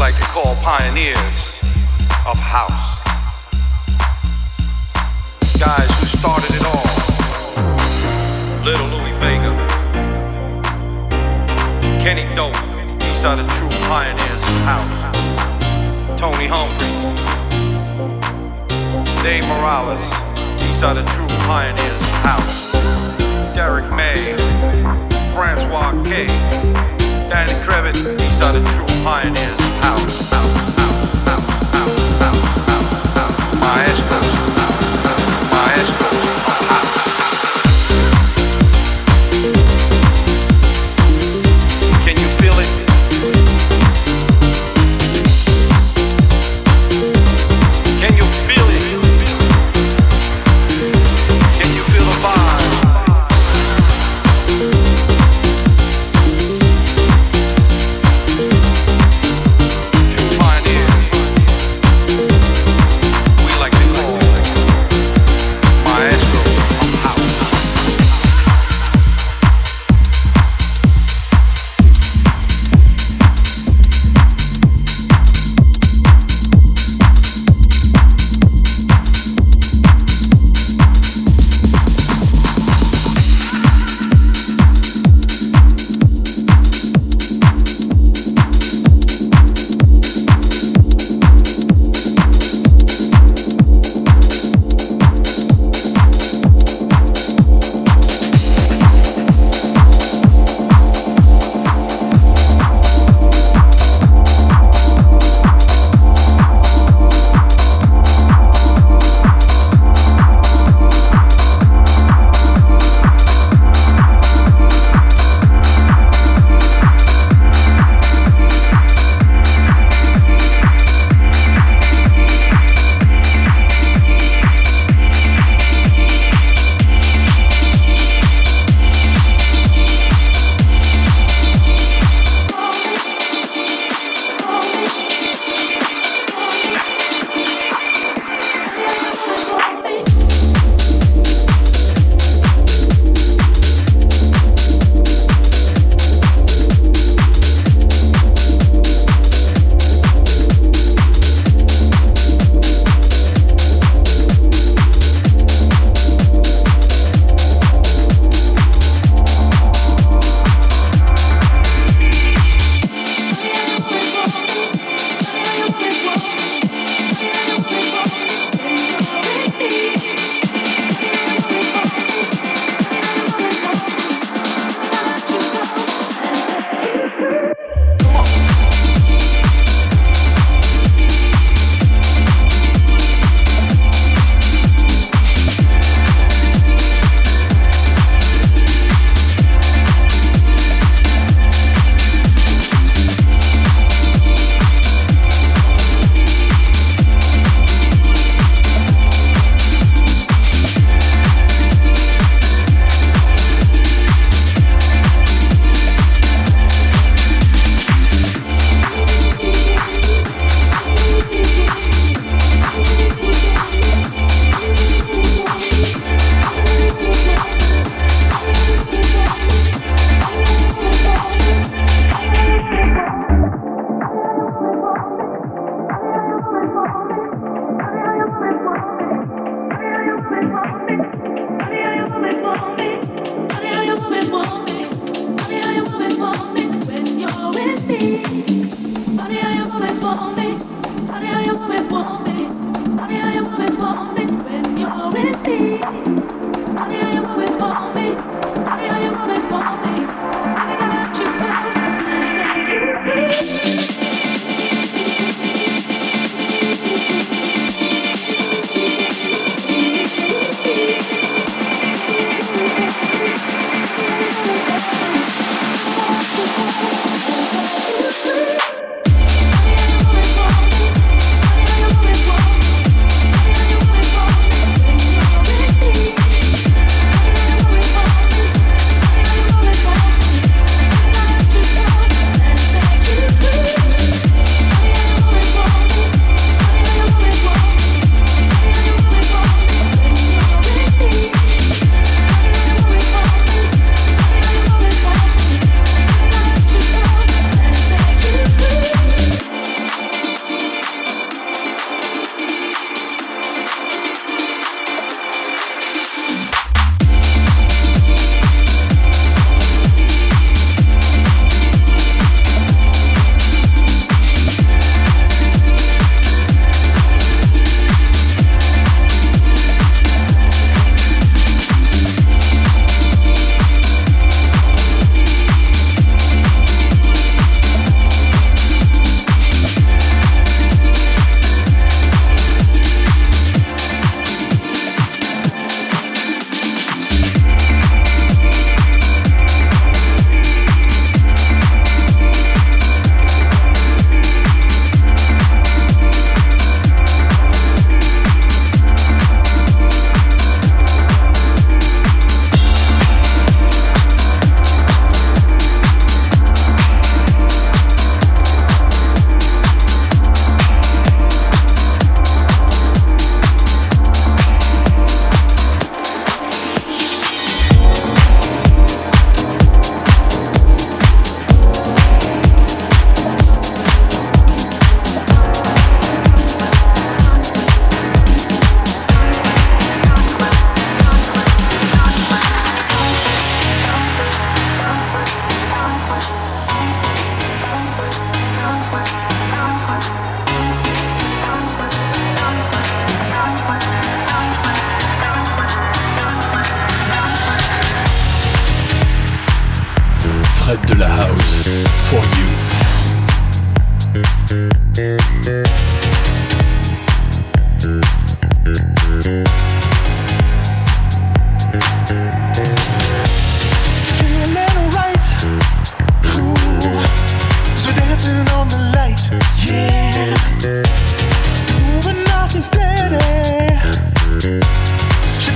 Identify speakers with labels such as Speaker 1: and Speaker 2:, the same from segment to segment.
Speaker 1: like to call pioneers of house. Guys who started it all. Little Louie Vega. Kenny Dope. These are the true pioneers of house. Tony Humphries. Dave Morales. These are the true pioneers of house. Derrick May. Francois K. Danny Krivit, these are the true pioneers house. house, house, house, house, house, house, house. Maestros, maestros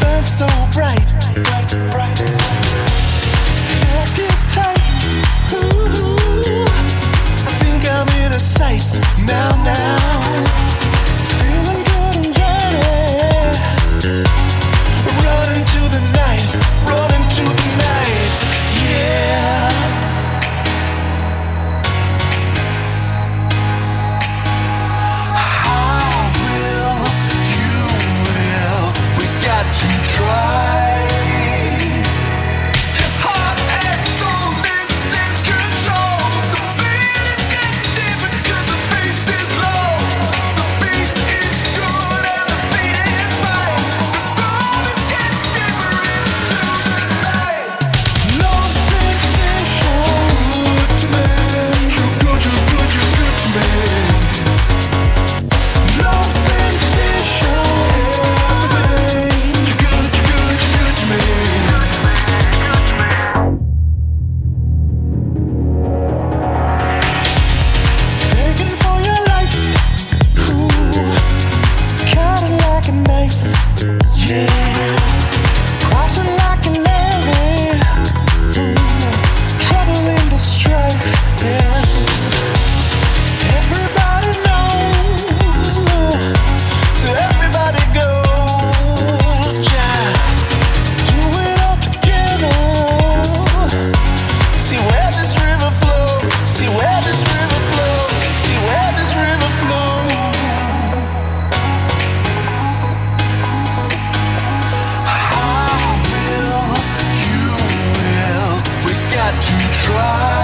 Speaker 2: Burns so bright, bright, bright. Tight. Ooh, I think I'm in now, now. to try.